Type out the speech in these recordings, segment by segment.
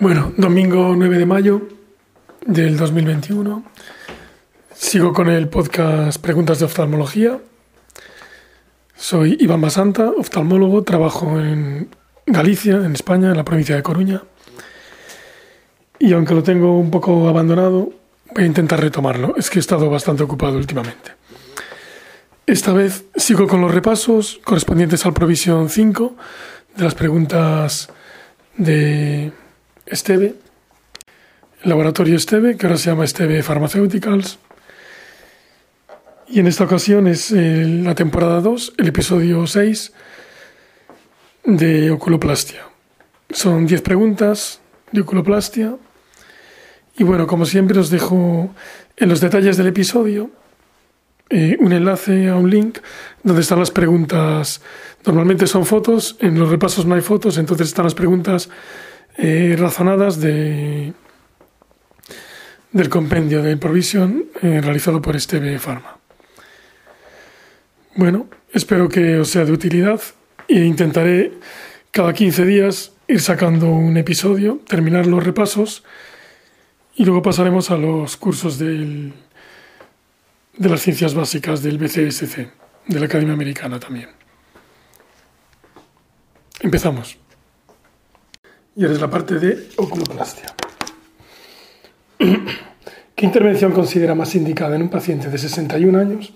Bueno, domingo 9 de mayo del 2021. Sigo con el podcast Preguntas de Oftalmología. Soy Iván Basanta, oftalmólogo, trabajo en Galicia, en España, en la provincia de Coruña. Y aunque lo tengo un poco abandonado, voy a intentar retomarlo. Es que he estado bastante ocupado últimamente. Esta vez sigo con los repasos correspondientes al Provisión 5 de las preguntas de Esteve, el laboratorio Esteve, que ahora se llama Esteve Pharmaceuticals. Y en esta ocasión es eh, la temporada 2, el episodio 6 de oculoplastia. Son 10 preguntas de oculoplastia. Y bueno, como siempre os dejo en los detalles del episodio eh, un enlace a un link donde están las preguntas. Normalmente son fotos, en los repasos no hay fotos, entonces están las preguntas eh, razonadas de, del compendio de provisión eh, realizado por Esteve Pharma. Bueno, espero que os sea de utilidad e intentaré cada 15 días ir sacando un episodio, terminar los repasos y luego pasaremos a los cursos del, de las ciencias básicas del BCSC, de la Academia Americana también. Empezamos y ahora es la parte de oculoplastia. ¿Qué intervención considera más indicada en un paciente de 61 años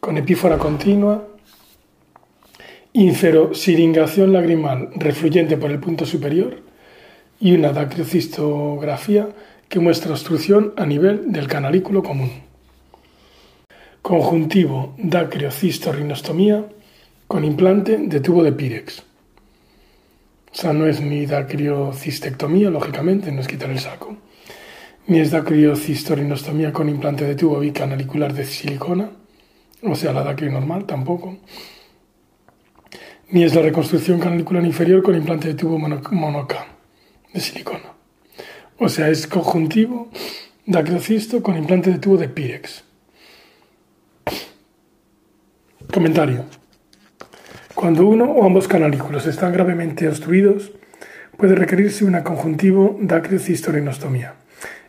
con epífora continua, inferosiringación lagrimal refluyente por el punto superior y una dacriocistografía que muestra obstrucción a nivel del canalículo común? Conjuntivo dacriocistorrinostomía con implante de tubo de Pirex. O sea, no es ni dacriocistectomía, lógicamente, no es quitar el saco, ni es dacriocistorinostomía con implante de tubo bicanalicular de silicona, o sea, la dacrio normal tampoco, ni es la reconstrucción canalicular inferior con implante de tubo monoca de silicona. O sea, es conjuntivo dacriocisto con implante de tubo de Pirex. Comentario. Cuando uno o ambos canalículos están gravemente obstruidos, puede requerirse una conjuntivo dacriocistorinostomía.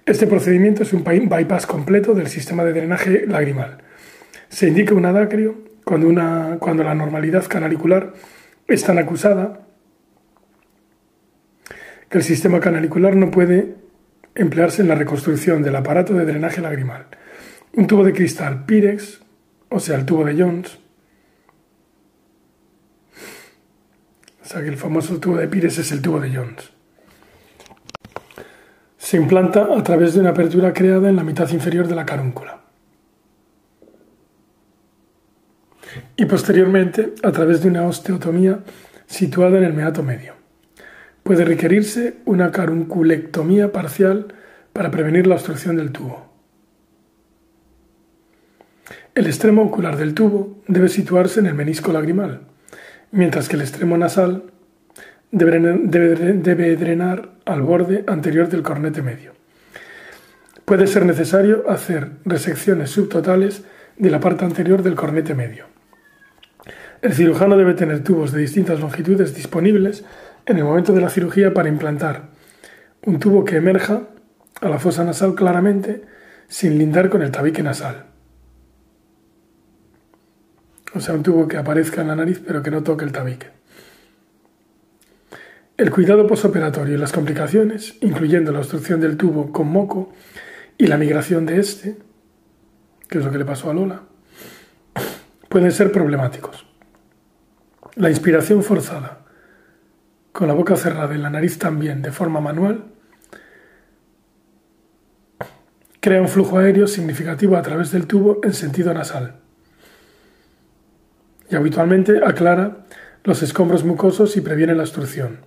Este procedimiento es un bypass completo del sistema de drenaje lagrimal. Se indica una dacrio cuando, una, cuando la normalidad canalicular es tan acusada que el sistema canalicular no puede emplearse en la reconstrucción del aparato de drenaje lagrimal. Un tubo de cristal Pirex, o sea, el tubo de Jones, O sea que el famoso tubo de Pires es el tubo de Jones. Se implanta a través de una apertura creada en la mitad inferior de la carúncula. Y posteriormente a través de una osteotomía situada en el meato medio. Puede requerirse una carunculectomía parcial para prevenir la obstrucción del tubo. El extremo ocular del tubo debe situarse en el menisco lagrimal mientras que el extremo nasal debe, drenar al borde anterior del cornete medio. Puede ser necesario hacer resecciones subtotales de la parte anterior del cornete medio. El cirujano debe tener tubos de distintas longitudes disponibles en el momento de la cirugía para implantar un tubo que emerja a la fosa nasal claramente sin lindar con el tabique nasal. O sea, un tubo que aparezca en la nariz pero que no toque el tabique. El cuidado posoperatorio y las complicaciones, incluyendo la obstrucción del tubo con moco y la migración de este, que es lo que le pasó a Lola, pueden ser problemáticos. La inspiración forzada, con la boca cerrada y la nariz también de forma manual, crea un flujo aéreo significativo a través del tubo en sentido nasal y habitualmente aclara los escombros mucosos y previene la obstrucción.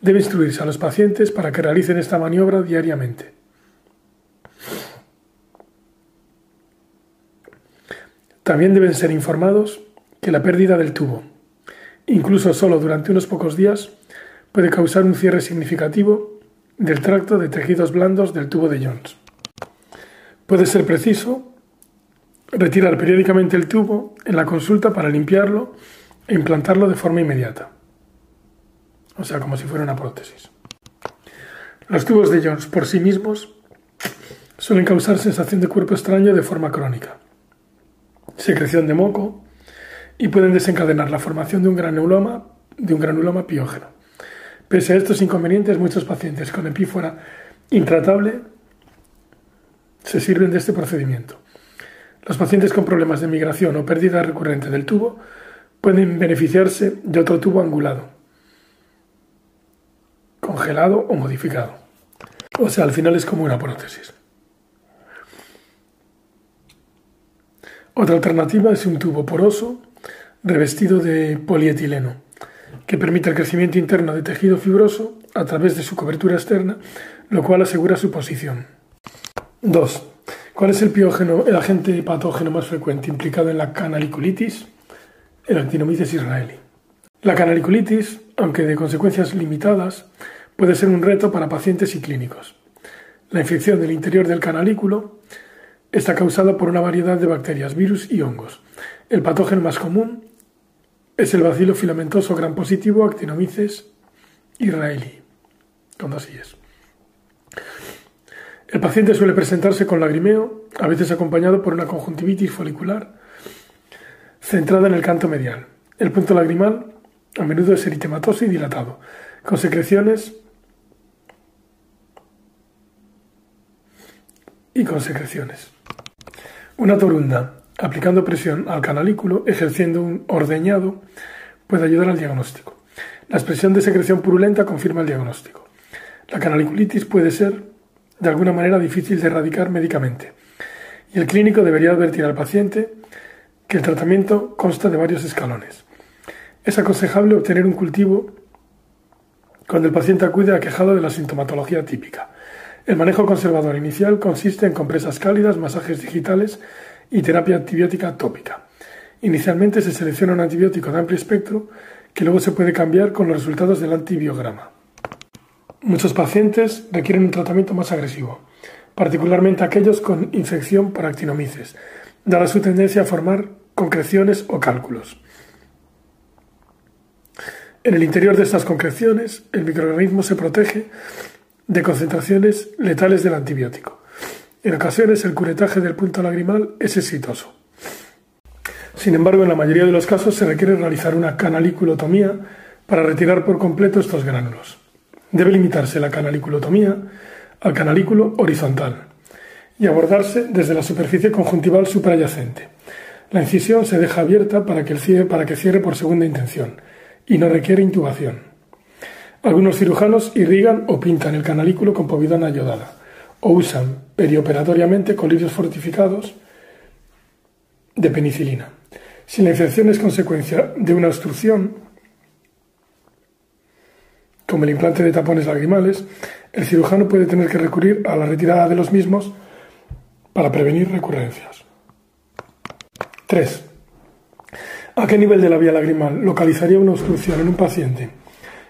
Debe instruirse a los pacientes para que realicen esta maniobra diariamente. También deben ser informados que la pérdida del tubo, incluso solo durante unos pocos días, puede causar un cierre significativo del tracto de tejidos blandos del tubo de Jones. Puede ser preciso Retirar periódicamente el tubo en la consulta para limpiarlo e implantarlo de forma inmediata. O sea, como si fuera una prótesis. Los tubos de Jones por sí mismos suelen causar sensación de cuerpo extraño de forma crónica, secreción de moco y pueden desencadenar la formación de un granuloma, de un granuloma piógeno. Pese a estos inconvenientes, muchos pacientes con epífora intratable se sirven de este procedimiento. Los pacientes con problemas de migración o pérdida recurrente del tubo pueden beneficiarse de otro tubo angulado, congelado o modificado. O sea, al final es como una prótesis. Otra alternativa es un tubo poroso revestido de polietileno, que permite el crecimiento interno de tejido fibroso a través de su cobertura externa, lo cual asegura su posición. 2. ¿Cuál es el piógeno, el agente patógeno más frecuente implicado en la canaliculitis? El actinomyces israelí. La canaliculitis, aunque de consecuencias limitadas, puede ser un reto para pacientes y clínicos. La infección del interior del canalículo está causada por una variedad de bacterias, virus y hongos. El patógeno más común es el bacilo filamentoso gran positivo Actinomyces israelí, con dos El paciente suele presentarse con lagrimeo, a veces acompañado por una conjuntivitis folicular centrada en el canto medial. El punto lagrimal a menudo es eritematoso y dilatado, con secreciones y con secreciones. Una torunda aplicando presión al canalículo, ejerciendo un ordeñado, puede ayudar al diagnóstico. La expresión de secreción purulenta confirma el diagnóstico. La canaliculitis puede ser de alguna manera difícil de erradicar médicamente y el clínico debería advertir al paciente que el tratamiento consta de varios escalones. Es aconsejable obtener un cultivo cuando el paciente acude aquejado de la sintomatología típica. El manejo conservador inicial consiste en compresas cálidas, masajes digitales y terapia antibiótica tópica. Inicialmente se selecciona un antibiótico de amplio espectro que luego se puede cambiar con los resultados del antibiograma. Muchos pacientes requieren un tratamiento más agresivo, particularmente aquellos con infección por actinomices, dada su tendencia a formar concreciones o cálculos. En el interior de estas concreciones, el microorganismo se protege de concentraciones letales del antibiótico. En ocasiones el curetaje del punto lagrimal es exitoso. Sin embargo, en la mayoría de los casos se requiere realizar una canaliculotomía para retirar por completo estos gránulos. Debe limitarse la canaliculotomía al canalículo horizontal y abordarse desde la superficie conjuntival suprayacente. La incisión se deja abierta para que, cierre, por segunda intención y no requiere intubación. Algunos cirujanos irrigan o pintan el canalículo con povidona ayodada o usan perioperatoriamente colirios fortificados de penicilina. Si la infección es consecuencia de una obstrucción, como el implante de tapones lagrimales, el cirujano puede tener que recurrir a la retirada de los mismos para prevenir recurrencias. 3. ¿A qué nivel de la vía lagrimal localizaría una obstrucción en un paciente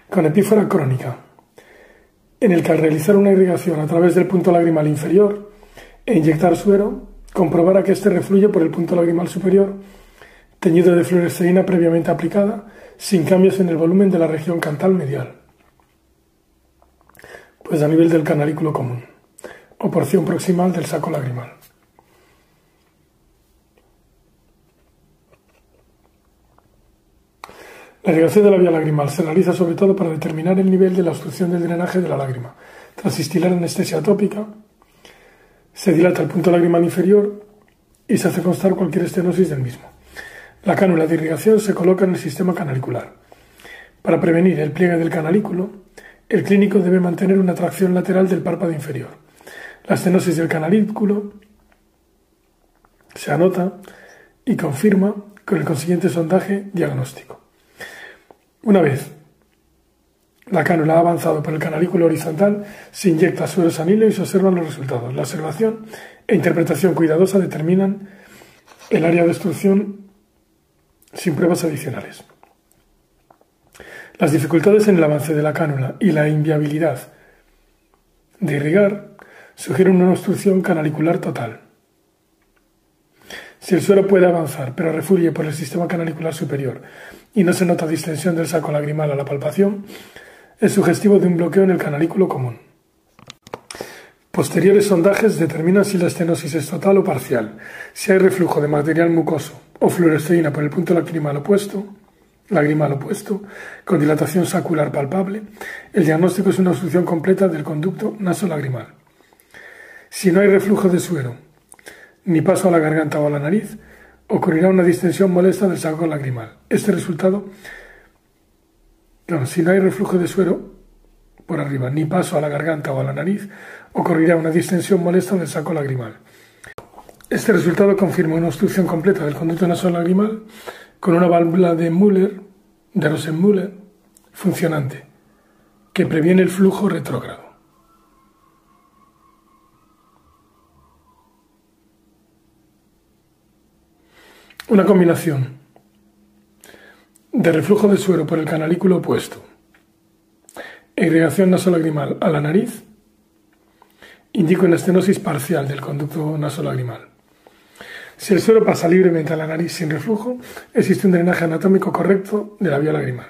con epífora crónica en el que al realizar una irrigación a través del punto lagrimal inferior e inyectar suero, comprobara que éste refluye por el punto lagrimal superior, teñido de fluoresceína previamente aplicada, sin cambios en el volumen de la región cantal medial, pues a nivel del canalículo común, o porción proximal del saco lagrimal. La irrigación de la vía lagrimal se realiza sobre todo para determinar el nivel de la obstrucción del drenaje de la lágrima. Tras instilar anestesia tópica, se dilata el punto lagrimal inferior y se hace constar cualquier estenosis del mismo. La cánula de irrigación se coloca en el sistema canalicular. Para prevenir el pliegue del canalículo, el clínico debe mantener una tracción lateral del párpado inferior. La estenosis del canalículo se anota y confirma con el consiguiente sondaje diagnóstico. Una vez la cánula ha avanzado por el canalículo horizontal, se inyecta suero sanilo y se observan los resultados. La observación e interpretación cuidadosa determinan el área de obstrucción sin pruebas adicionales. Las dificultades en el avance de la cánula y la inviabilidad de irrigar sugieren una obstrucción canalicular total. Si el suero puede avanzar, pero refugie por el sistema canalicular superior y no se nota distensión del saco lagrimal a la palpación, es sugestivo de un bloqueo en el canalículo común. Posteriores sondajes determinan si la estenosis es total o parcial, si hay reflujo de material mucoso o fluoresceína por el punto lagrimal opuesto, lagrimal opuesto, con dilatación sacular palpable, el diagnóstico es una obstrucción completa del conducto nasolagrimal. Si no hay reflujo de suero, ni paso a la garganta o a la nariz, ocurrirá una distensión molesta del saco lagrimal. Este resultado, si no hay reflujo de suero por arriba, ni paso a la garganta o a la nariz, ocurrirá una distensión molesta del saco lagrimal. Este resultado confirma una obstrucción completa del conducto nasolagrimal con una válvula de Müller, de Rosenmüller, funcionante, que previene el flujo retrógrado. Una combinación de reflujo de suero por el canalículo opuesto irrigación nasolagrimal a la nariz indica una estenosis parcial del conducto nasolagrimal. Si el suero pasa libremente a la nariz sin reflujo, existe un drenaje anatómico correcto de la vía lagrimal.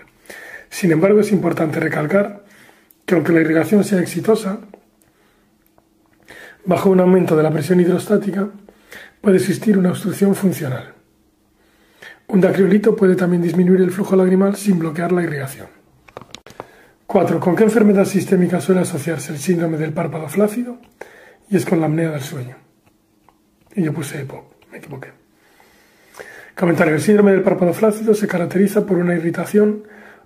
Sin embargo, es importante recalcar que aunque la irrigación sea exitosa, bajo un aumento de la presión hidrostática puede existir una obstrucción funcional. Un dacriolito puede también disminuir el flujo lagrimal sin bloquear la irrigación. 4. ¿Con qué enfermedad sistémica suele asociarse el síndrome del párpado flácido? Y es con la apnea del sueño. Y yo puse EPOC, me equivoqué. Comentario. El síndrome del párpado flácido se caracteriza por una irritación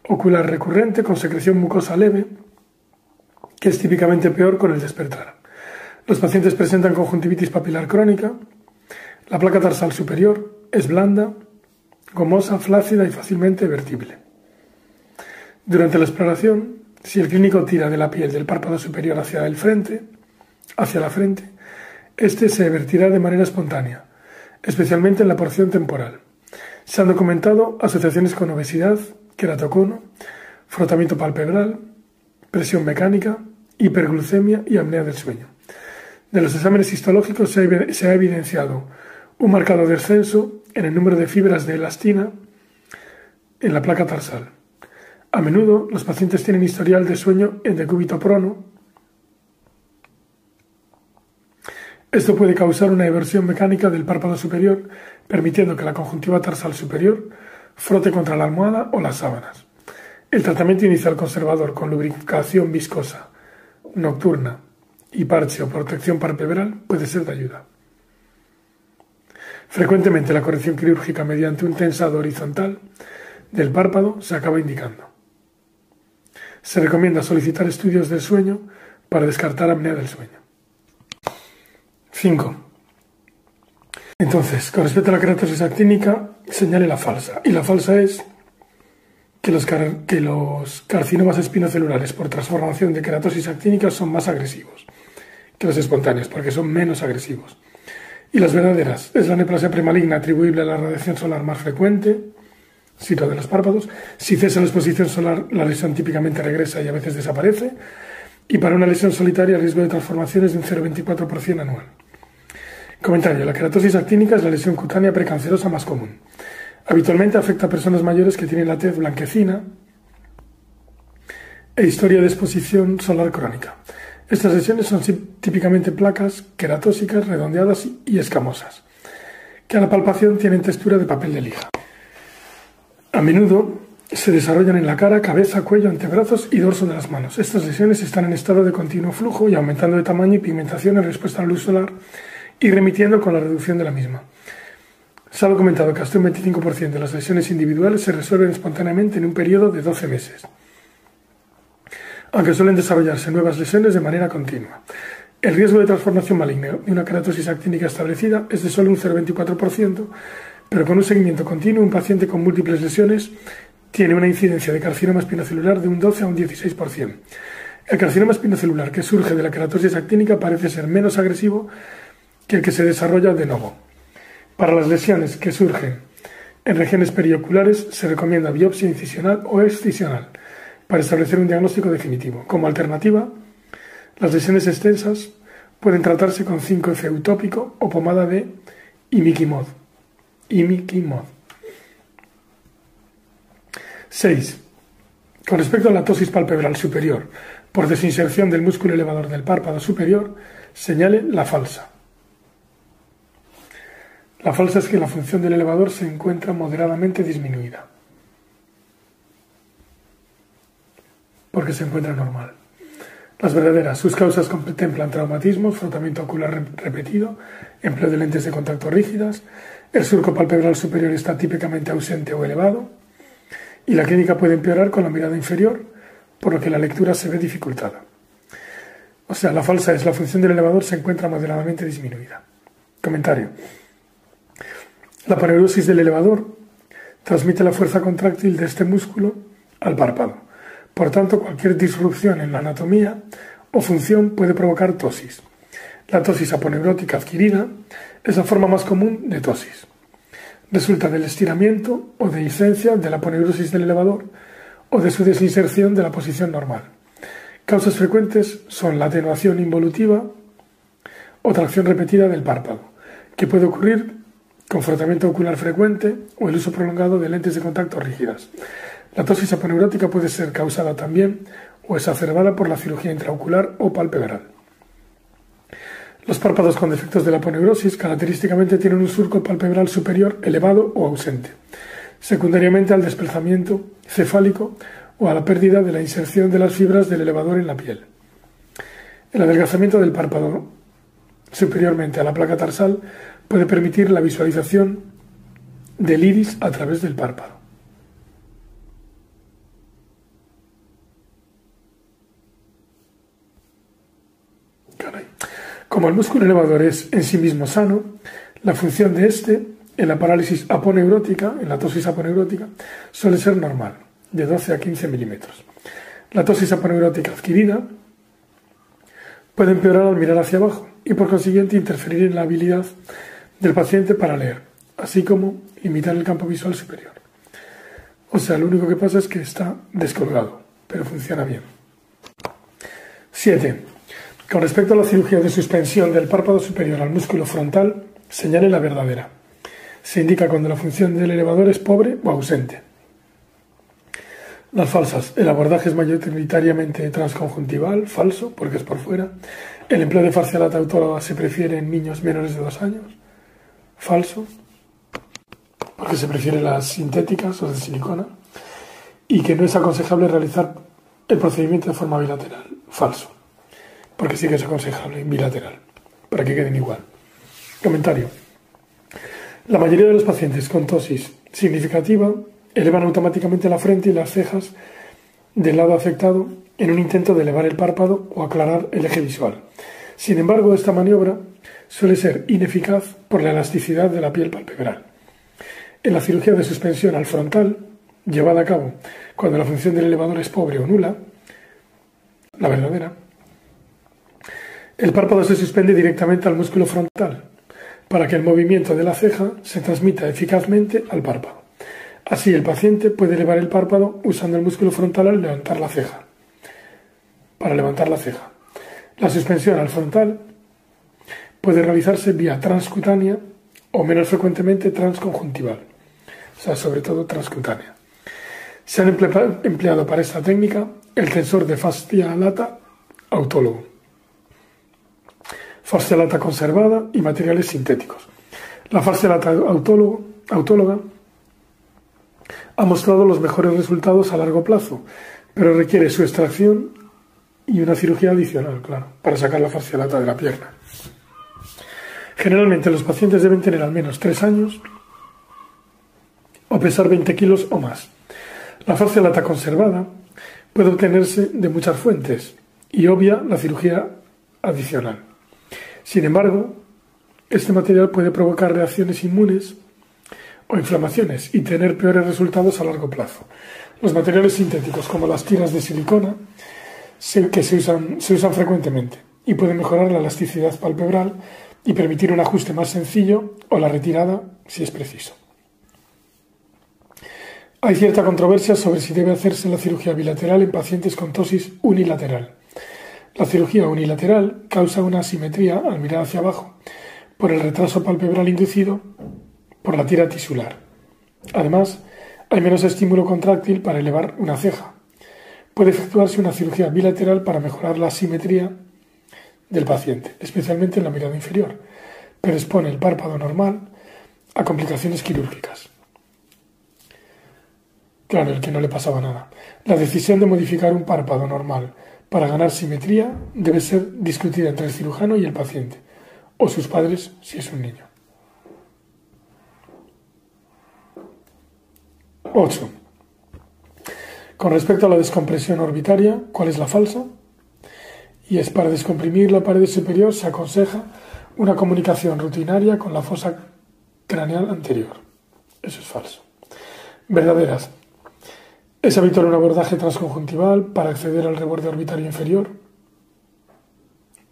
ocular recurrente con secreción mucosa leve, que es típicamente peor con el despertar. Los pacientes presentan conjuntivitis papilar crónica, la placa tarsal superior es blanda, gomosa, flácida y fácilmente vertible. Durante la exploración, si el clínico tira de la piel del párpado superior hacia el frente, hacia la frente, este se vertirá de manera espontánea, especialmente en la porción temporal. Se han documentado asociaciones con obesidad, queratocono, frotamiento palpebral, presión mecánica, hiperglucemia y apnea del sueño. De los exámenes histológicos se ha evidenciado un marcado descenso en el número de fibras de elastina en la placa tarsal. A menudo los pacientes tienen historial de sueño en decúbito prono. Esto puede causar una eversión mecánica del párpado superior, permitiendo que la conjuntiva tarsal superior frote contra la almohada o las sábanas. El tratamiento inicial conservador con lubricación viscosa, nocturna y parche o protección palpebral puede ser de ayuda. Frecuentemente la corrección quirúrgica mediante un tensado horizontal del párpado se acaba indicando. Se recomienda solicitar estudios del sueño para descartar apnea del sueño. 5. Entonces, con respecto a la keratosis actínica, señale la falsa. Y la falsa es que los, que los carcinomas espinocelulares por transformación de keratosis actínica son más agresivos que los espontáneos, porque son menos agresivos. Y las verdaderas es la neoplasia premaligna atribuible a la radiación solar más frecuente, sitio de los párpados. Si cesa la exposición solar, la lesión típicamente regresa y a veces desaparece. Y para una lesión solitaria, el riesgo de transformación es de un 0,24% anual. Comentario. La queratosis actínica es la lesión cutánea precancerosa más común. Habitualmente afecta a personas mayores que tienen la tez blanquecina e historia de exposición solar crónica. Estas lesiones son típicamente placas queratósicas, redondeadas y escamosas, que a la palpación tienen textura de papel de lija. A menudo se desarrollan en la cara, cabeza, cuello, antebrazos y dorso de las manos. Estas lesiones están en estado de continuo flujo y aumentando de tamaño y pigmentación en respuesta a la luz solar y remitiendo con la reducción de la misma. Se ha documentado que hasta un 25% de las lesiones individuales se resuelven espontáneamente en un periodo de 12 meses aunque suelen desarrollarse nuevas lesiones de manera continua. El riesgo de transformación maligna de una keratosis actínica establecida es de solo un 0,24%, pero con un seguimiento continuo, un paciente con múltiples lesiones tiene una incidencia de carcinoma espinocelular de un 12 a un 16%. El carcinoma espinocelular que surge de la keratosis actínica parece ser menos agresivo que el que se desarrolla de nuevo. Para las lesiones que surgen en regiones perioculares se recomienda biopsia incisional o excisional para establecer un diagnóstico definitivo. Como alternativa, las lesiones extensas pueden tratarse con 5F utópico o pomada de imiquimod. Imiquimod. 6. Con respecto a la tosis palpebral superior por desinserción del músculo elevador del párpado superior, señale la falsa. La falsa es que la función del elevador se encuentra moderadamente disminuida, porque se encuentra normal. Las verdaderas, sus causas contemplan traumatismos, frotamiento ocular repetido, empleo de lentes de contacto rígidas, el surco palpebral superior está típicamente ausente o elevado, y la clínica puede empeorar con la mirada inferior, por lo que la lectura se ve dificultada. O sea, la falsa es la función del elevador se encuentra moderadamente disminuida. Comentario. La paneurosis del elevador transmite la fuerza contráctil de este músculo al párpado. Por tanto, cualquier disrupción en la anatomía o función puede provocar tosis. La tosis aponeurótica adquirida es la forma más común de tosis. Resulta del estiramiento o de licencia de la aponeurosis del elevador o de su desinserción de la posición normal. Causas frecuentes son la atenuación involutiva o tracción repetida del párpado, que puede ocurrir con frotamiento ocular frecuente o el uso prolongado de lentes de contacto rígidas. La tosis aponeurótica puede ser causada también o exacerbada por la cirugía intraocular o palpebral. Los párpados con defectos de la aponeurosis característicamente tienen un surco palpebral superior elevado o ausente, secundariamente al desplazamiento cefálico o a la pérdida de la inserción de las fibras del elevador en la piel. El adelgazamiento del párpado superiormente a la placa tarsal puede permitir la visualización del iris a través del párpado. Como el músculo elevador es en sí mismo sano, la función de este en la parálisis aponeurótica, en la tosis aponeurótica, suele ser normal, de 12 a 15 milímetros. La tosis aponeurótica adquirida puede empeorar al mirar hacia abajo y por consiguiente interferir en la habilidad del paciente para leer, así como limitar el campo visual superior. O sea, lo único que pasa es que está descolgado, pero funciona bien. 7. Con respecto a la cirugía de suspensión del párpado superior al músculo frontal, señale la verdadera. Se indica cuando la función del elevador es pobre o ausente. Las falsas. El abordaje es mayoritariamente transconjuntival, falso, porque es por fuera. El empleo de fascialata autóloga se prefiere en niños menores de dos años, falso, porque se prefieren las sintéticas o de silicona. Y que no es aconsejable realizar el procedimiento de forma bilateral, falso porque sí que es aconsejable bilateral, para que queden igual. Comentario. La mayoría de los pacientes con tosis significativa elevan automáticamente la frente y las cejas del lado afectado en un intento de elevar el párpado o aclarar el eje visual. Sin embargo, esta maniobra suele ser ineficaz por la elasticidad de la piel palpebral. En la cirugía de suspensión al frontal, llevada a cabo cuando la función del elevador es pobre o nula, la verdadera, el párpado se suspende directamente al músculo frontal para que el movimiento de la ceja se transmita eficazmente al párpado. Así el paciente puede elevar el párpado usando el músculo frontal al levantar la ceja. Para levantar la ceja. La suspensión al frontal puede realizarse vía transcutánea o menos frecuentemente transconjuntival, o sea, sobre todo transcutánea. Se han empleado para esta técnica el tensor de fascia lata autólogo lata conservada y materiales sintéticos. La lata autóloga ha mostrado los mejores resultados a largo plazo, pero requiere su extracción y una cirugía adicional, claro, para sacar la lata de la pierna. Generalmente los pacientes deben tener al menos 3 años o pesar 20 kilos o más. La lata conservada puede obtenerse de muchas fuentes y obvia la cirugía adicional. Sin embargo, este material puede provocar reacciones inmunes o inflamaciones y tener peores resultados a largo plazo. Los materiales sintéticos, como las tiras de silicona, que se usan, se usan frecuentemente y pueden mejorar la elasticidad palpebral y permitir un ajuste más sencillo o la retirada si es preciso. Hay cierta controversia sobre si debe hacerse la cirugía bilateral en pacientes con tosis unilateral. La cirugía unilateral causa una asimetría al mirar hacia abajo por el retraso palpebral inducido por la tira tisular. Además, hay menos estímulo contráctil para elevar una ceja, puede efectuarse una cirugía bilateral para mejorar la simetría del paciente, especialmente en la mirada inferior, pero expone el párpado normal a complicaciones quirúrgicas. Claro, el que no le pasaba nada. La decisión de modificar un párpado normal para ganar simetría debe ser discutida entre el cirujano y el paciente, o sus padres si es un niño. 8. Con respecto a la descompresión orbitaria, ¿cuál es la falsa? Y es para descomprimir la pared superior se aconseja una comunicación rutinaria con la fosa craneal anterior. Eso es falso. Verdaderas. ¿Es habitual un abordaje transconjuntival para acceder al reborde orbitario inferior?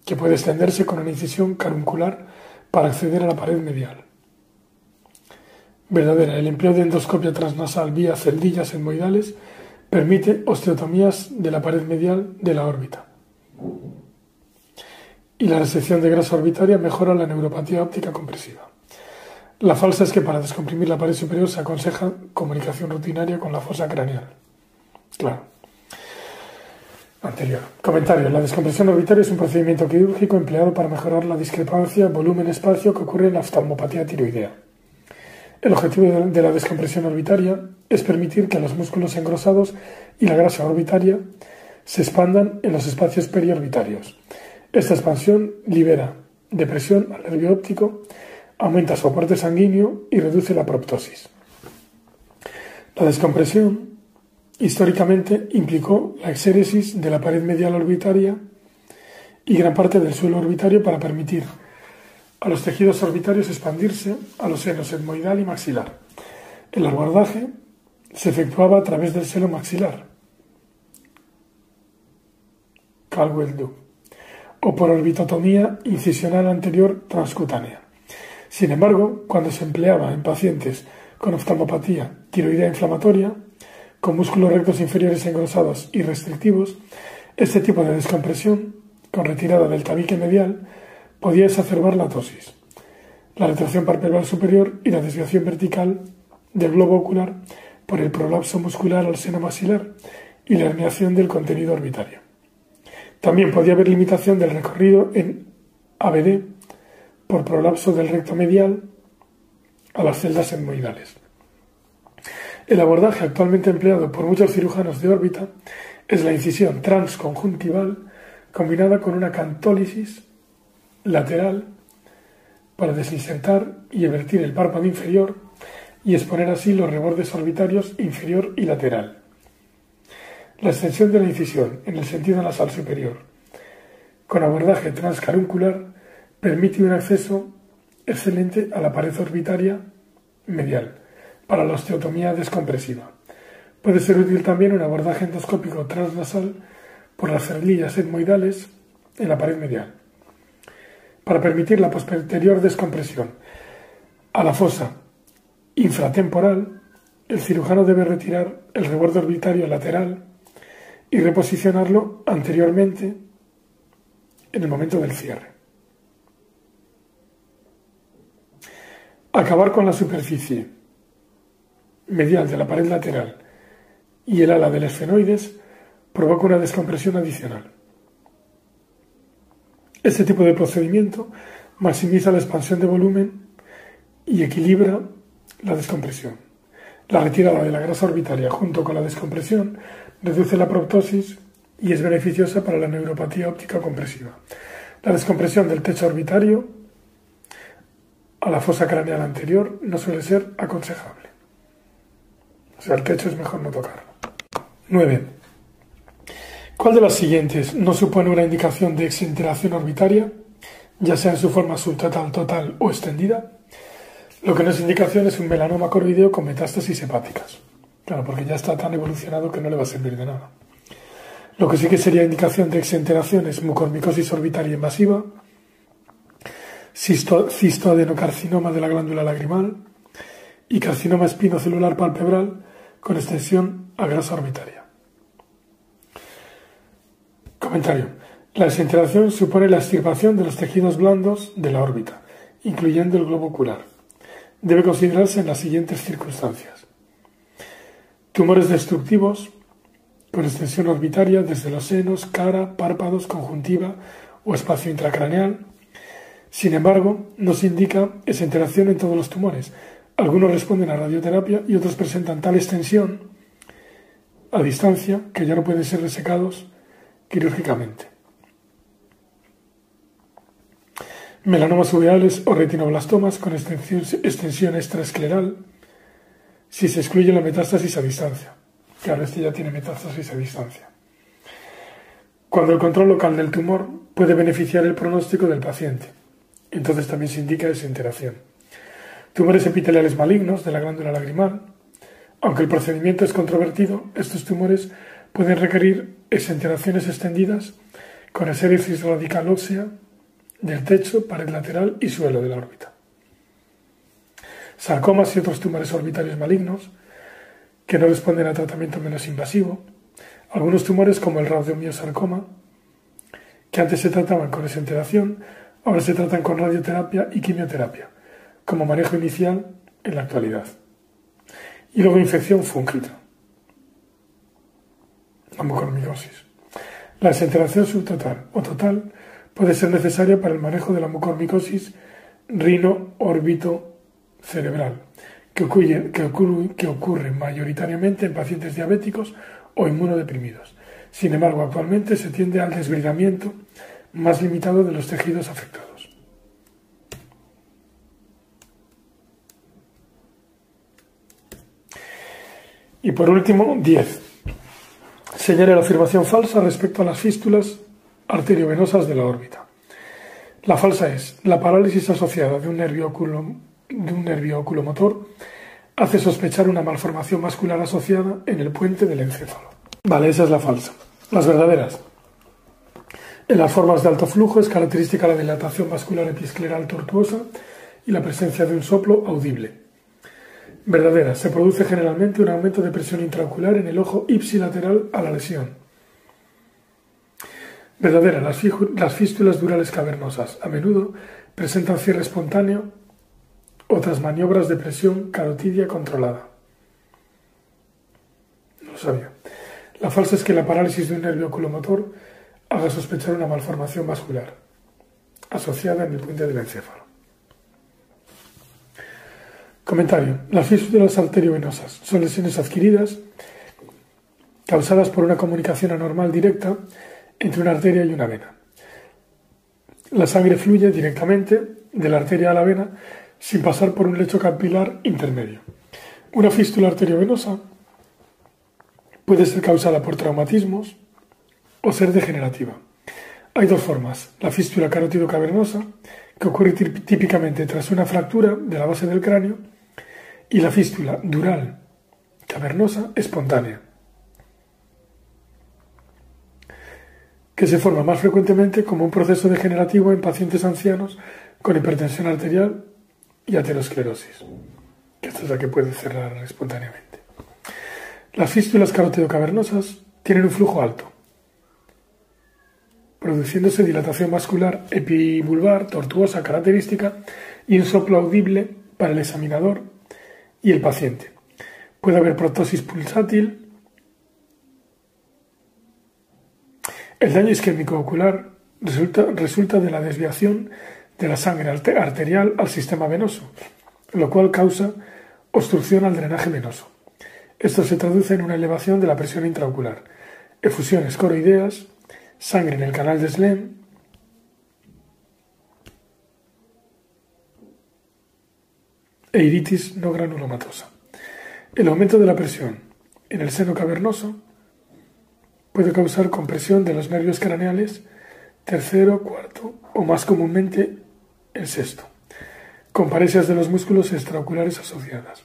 Que puede extenderse con una incisión caruncular para acceder a la pared medial. Verdadera. El empleo de endoscopia transnasal vía celdillas etmoidales permite osteotomías de la pared medial de la órbita. Y la resección de grasa orbitaria mejora la neuropatía óptica compresiva. La falsa es que para descomprimir la pared superior se aconseja comunicación rutinaria con la fosa craneal. Claro. Anterior. Comentario. La descompresión orbitaria es un procedimiento quirúrgico empleado para mejorar la discrepancia volumen-espacio que ocurre en la oftalmopatía tiroidea. El objetivo de la descompresión orbitaria es permitir que los músculos engrosados y la grasa orbitaria se expandan en los espacios periorbitarios. Esta expansión libera depresión al nervio óptico aumenta su aporte sanguíneo y reduce la proptosis. La descompresión históricamente implicó la exéresis de la pared medial orbitaria y gran parte del suelo orbitario para permitir a los tejidos orbitarios expandirse a los senos etmoidal y maxilar. El abordaje se efectuaba a través del seno maxilar, O por orbitotomía incisional anterior transcutánea. Sin embargo, cuando se empleaba en pacientes con oftalmopatía tiroidea inflamatoria, con músculos rectos inferiores engrosados y restrictivos, este tipo de descompresión, con retirada del tabique medial, podía exacerbar la tosis, la retracción palpebral superior y la desviación vertical del globo ocular por el prolapso muscular al seno maxilar y la herniación del contenido orbitario. También podía haber limitación del recorrido en ABD por prolapso del recto medial a las celdas etmoidales. El abordaje actualmente empleado por muchos cirujanos de órbita es la incisión transconjuntival combinada con una cantólisis lateral para desinsertar y evertir el párpado inferior y exponer así los rebordes orbitarios inferior y lateral. La extensión de la incisión en el sentido nasal superior con abordaje transcaruncular permite un acceso excelente a la pared orbitaria medial para la osteotomía descompresiva. Puede ser útil también un abordaje endoscópico transnasal por las cerlillas etmoidales en la pared medial. Para permitir la posterior descompresión a la fosa infratemporal, el cirujano debe retirar el reborde orbitario lateral y reposicionarlo anteriormente en el momento del cierre. Acabar con la superficie medial de la pared lateral y el ala del esfenoides provoca una descompresión adicional. Este tipo de procedimiento maximiza la expansión de volumen y equilibra la descompresión. La retirada de la grasa orbitaria junto con la descompresión reduce la proptosis y es beneficiosa para la neuropatía óptica compresiva. La descompresión del techo orbitario a la fosa craneal anterior no suele ser aconsejable. O sea, el techo es mejor no tocarlo. 9. ¿Cuál de las siguientes no supone una indicación de exenteración orbitaria, ya sea en su forma subtotal, total o extendida? Lo que no es indicación es un melanoma corvideo con metástasis hepáticas. Claro, porque ya está tan evolucionado que no le va a servir de nada. Lo que sí que sería indicación de exenteración es mucormicosis orbitaria invasiva, cistoadenocarcinoma de la glándula lagrimal y carcinoma espinocelular palpebral con extensión a grasa orbitaria. Comentario. La desintegración supone la extirpación de los tejidos blandos de la órbita, incluyendo el globo ocular. Debe considerarse en las siguientes circunstancias. Tumores destructivos con extensión orbitaria desde los senos, cara, párpados, conjuntiva o espacio intracraneal. Sin embargo, no se indica esa interacción en todos los tumores. Algunos responden a radioterapia y otros presentan tal extensión a distancia que ya no pueden ser resecados quirúrgicamente. Melanomas uveales o retinoblastomas con extensión, extensión extraescleral si se excluye la metástasis a distancia. Claro, este ya tiene metástasis a distancia. Cuando el control local del tumor puede beneficiar el pronóstico del paciente. Entonces también se indica esa interacción. Tumores epiteliales malignos de la glándula lagrimal. Aunque el procedimiento es controvertido, estos tumores pueden requerir exenteraciones extendidas con esérisis radical ósea del techo, pared lateral y suelo de la órbita. Sarcomas y otros tumores orbitales malignos que no responden a tratamiento menos invasivo. Algunos tumores como el radiomiosarcoma, que antes se trataban con exenteración, ahora se tratan con radioterapia y quimioterapia, como manejo inicial en la actualidad. Y luego infección fúngica, mucormicosis. La exenteración subtotal o total puede ser necesaria para el manejo de la mucormicosis rino-órbito cerebral, que ocurre, mayoritariamente en pacientes diabéticos o inmunodeprimidos. Sin embargo, actualmente se tiende al desbridamiento más limitado de los tejidos afectados. Y por último, 10. Señale la afirmación falsa respecto a las fístulas arteriovenosas de la órbita. La falsa es la parálisis asociada de un nervio, de un nervio oculomotor hace sospechar una malformación muscular asociada en el puente del encéfalo. Vale, esa es la falsa. Las verdaderas. En las formas de alto flujo es característica la dilatación vascular episcleral tortuosa y la presencia de un soplo audible. Verdadera. Se produce generalmente un aumento de presión intraocular en el ojo ipsilateral a la lesión Verdadera, las, fístulas durales cavernosas a menudo presentan cierre espontáneo o tras maniobras de presión carotidia controlada. No lo sabía. La falsa es que la parálisis de un nervio oculomotor haga sospechar una malformación vascular asociada en el puente del encéfalo. Comentario. Las fístulas arteriovenosas son lesiones adquiridas causadas por una comunicación anormal directa entre una arteria y una vena. La sangre fluye directamente de la arteria a la vena sin pasar por un lecho capilar intermedio. Una fístula arteriovenosa puede ser causada por traumatismos o ser degenerativa. Hay dos formas. La fístula carótido cavernosa, que ocurre típicamente tras una fractura de la base del cráneo, y la fístula dural cavernosa espontánea, que se forma más frecuentemente como un proceso degenerativo en pacientes ancianos con hipertensión arterial y aterosclerosis, que esta es la que puede cerrar espontáneamente. Las fístulas carotidocavernosas tienen un flujo alto, produciéndose dilatación vascular epibulbar tortuosa característica y un soplo audible para el examinador y el paciente. Puede haber protosis pulsátil, El daño isquémico ocular resulta, de la desviación de la sangre arterial al sistema venoso, lo cual causa obstrucción al drenaje venoso. Esto se traduce en una elevación de la presión intraocular, efusiones coroideas, sangre en el canal de Slem, e iritis no granulomatosa. El aumento de la presión en el seno cavernoso Puede causar compresión de los nervios craneales tercero, cuarto o más comúnmente el sexto, con paresias de los músculos extraoculares asociadas.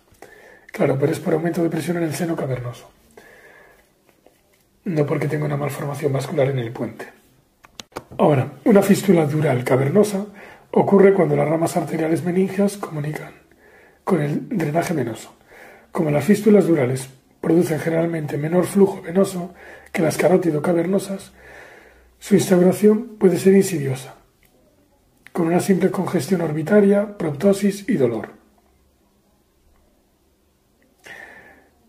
Claro, pero es por aumento de presión en el seno cavernoso, no porque tenga una malformación vascular en el puente. Ahora, una fístula dural cavernosa ocurre cuando las ramas arteriales meningias comunican con el drenaje venoso. Como las fístulas durales producen generalmente menor flujo venoso que las carótido cavernosas, su instauración puede ser insidiosa, con una simple congestión orbitaria, proptosis y dolor.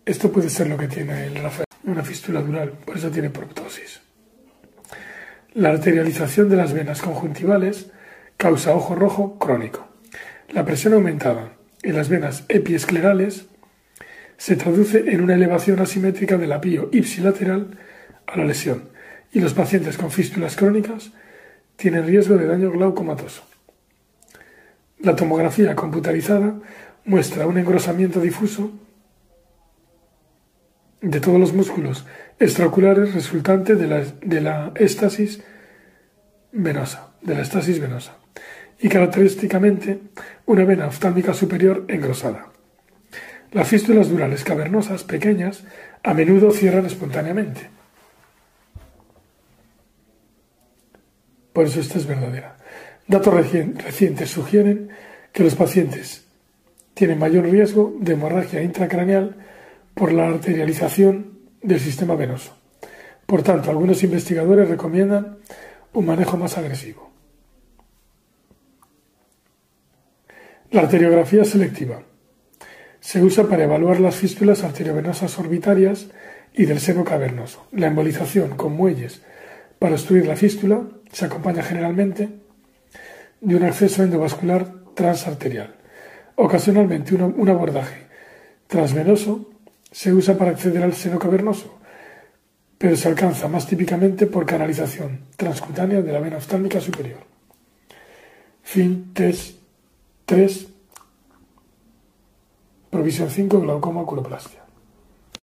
Esto puede ser lo que tiene el Rafael. una fístula dural, por eso tiene proptosis. La arterialización de las venas conjuntivales causa ojo rojo crónico. La presión aumentada en las venas epiesclerales se traduce en una elevación asimétrica del apío ipsilateral a la lesión y los pacientes con fístulas crónicas tienen riesgo de daño glaucomatoso. La tomografía computarizada muestra un engrosamiento difuso de todos los músculos extraoculares resultante de la, de la estasis venosa, y característicamente una vena oftálmica superior engrosada. Las fístulas durales cavernosas pequeñas a menudo cierran espontáneamente. Por eso esta es verdadera. Datos recientes sugieren que los pacientes tienen mayor riesgo de hemorragia intracraneal por la arterialización del sistema venoso. Por tanto, algunos investigadores recomiendan un manejo más agresivo. La arteriografía selectiva se usa para evaluar las fístulas arteriovenosas orbitarias y del seno cavernoso. La embolización con muelles para obstruir la fístula se acompaña generalmente de un acceso endovascular transarterial. Ocasionalmente un abordaje transvenoso se usa para acceder al seno cavernoso, pero se alcanza más típicamente por canalización transcutánea de la vena oftálmica superior. Fin test 3 Provisión 5, glaucoma, culoplastia.